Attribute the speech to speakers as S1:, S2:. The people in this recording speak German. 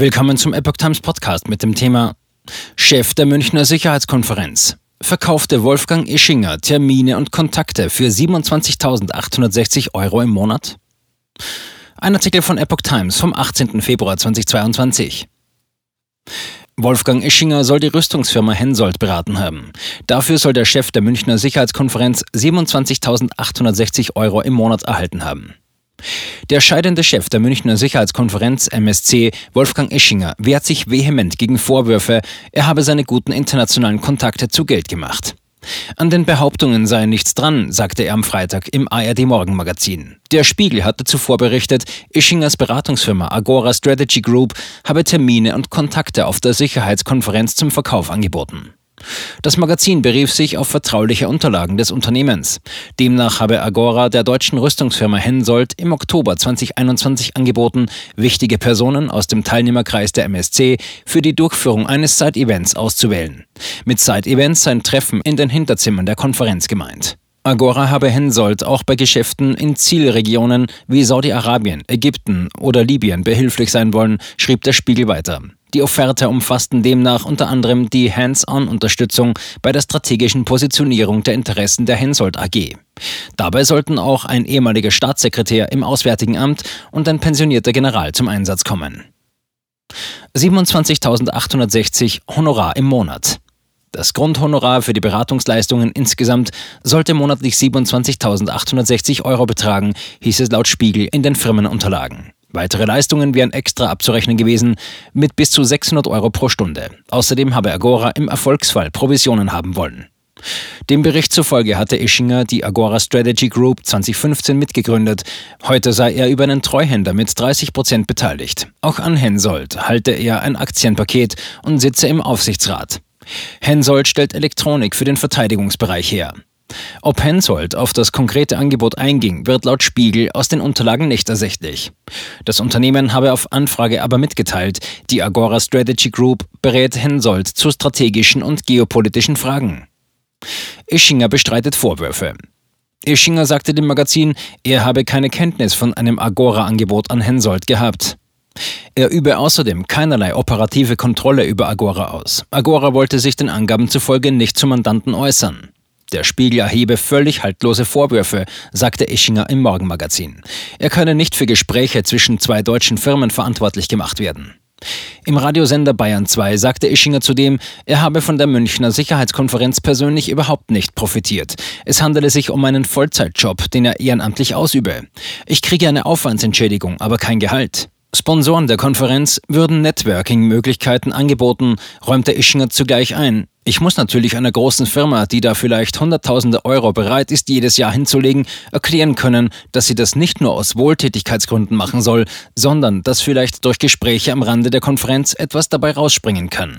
S1: Willkommen zum Epoch Times Podcast mit dem Thema Chef der Münchner Sicherheitskonferenz. Verkaufte Wolfgang Ischinger Termine und Kontakte für 27.860 Euro im Monat? Ein Artikel von Epoch Times vom 18. Februar 2022. Wolfgang Ischinger soll die Rüstungsfirma Hensoldt beraten haben. Dafür soll der Chef der Münchner Sicherheitskonferenz 27.860 Euro im Monat erhalten haben. Der scheidende Chef der Münchner Sicherheitskonferenz MSC, Wolfgang Ischinger, wehrt sich vehement gegen Vorwürfe, er habe seine guten internationalen Kontakte zu Geld gemacht. An den Behauptungen sei nichts dran, sagte er am Freitag im ARD Morgenmagazin. Der Spiegel hatte zuvor berichtet, Ischingers Beratungsfirma Agora Strategy Group habe Termine und Kontakte auf der Sicherheitskonferenz zum Verkauf angeboten. Das Magazin berief sich auf vertrauliche Unterlagen des Unternehmens. Demnach habe Agora der deutschen Rüstungsfirma Hensoldt im Oktober 2021 angeboten, wichtige Personen aus dem Teilnehmerkreis der MSC für die Durchführung eines Side-Events auszuwählen. Mit Side-Events sein Treffen in den Hinterzimmern der Konferenz gemeint. Agora habe Hensoldt auch bei Geschäften in Zielregionen wie Saudi-Arabien, Ägypten oder Libyen behilflich sein wollen, schrieb der Spiegel weiter. Die Offerte umfassten demnach unter anderem die Hands-on-Unterstützung bei der strategischen Positionierung der Interessen der Hensoldt AG. Dabei sollten auch ein ehemaliger Staatssekretär im Auswärtigen Amt und ein pensionierter General zum Einsatz kommen. 27.860 Honorar im Monat. Das Grundhonorar für die Beratungsleistungen insgesamt sollte monatlich 27.860 Euro betragen, hieß es laut Spiegel in den Firmenunterlagen. Weitere Leistungen wären extra abzurechnen gewesen mit bis zu 600 Euro pro Stunde. Außerdem habe Agora im Erfolgsfall Provisionen haben wollen. Dem Bericht zufolge hatte Ischinger die Agora Strategy Group 2015 mitgegründet. Heute sei er über einen Treuhänder mit 30 Prozent beteiligt. Auch an Hensoldt halte er ein Aktienpaket und sitze im Aufsichtsrat. Hensoldt stellt Elektronik für den Verteidigungsbereich her. Ob Hensoldt auf das konkrete Angebot einging, wird laut Spiegel aus den Unterlagen nicht ersichtlich. Das Unternehmen habe auf Anfrage aber mitgeteilt, die Agora Strategy Group berät Hensoldt zu strategischen und geopolitischen Fragen. Ischinger bestreitet Vorwürfe. Ischinger sagte dem Magazin, er habe keine Kenntnis von einem Agora-Angebot an Hensoldt gehabt. Er übe außerdem keinerlei operative Kontrolle über Agora aus. Agora wollte sich den Angaben zufolge nicht zum Mandanten äußern. Der Spiegel erhebe völlig haltlose Vorwürfe, sagte Ischinger im Morgenmagazin. Er könne nicht für Gespräche zwischen zwei deutschen Firmen verantwortlich gemacht werden. Im Radiosender Bayern 2 sagte Ischinger zudem, er habe von der Münchner Sicherheitskonferenz persönlich überhaupt nicht profitiert. Es handele sich um einen Vollzeitjob, den er ehrenamtlich ausübe. Ich kriege eine Aufwandsentschädigung, aber kein Gehalt. Sponsoren der Konferenz würden Networking-Möglichkeiten angeboten, räumte Ischinger zugleich ein. Ich muss natürlich einer großen Firma, die da vielleicht Hunderttausende Euro bereit ist, jedes Jahr hinzulegen, erklären können, dass sie das nicht nur aus Wohltätigkeitsgründen machen soll, sondern dass vielleicht durch Gespräche am Rande der Konferenz etwas dabei rausspringen kann.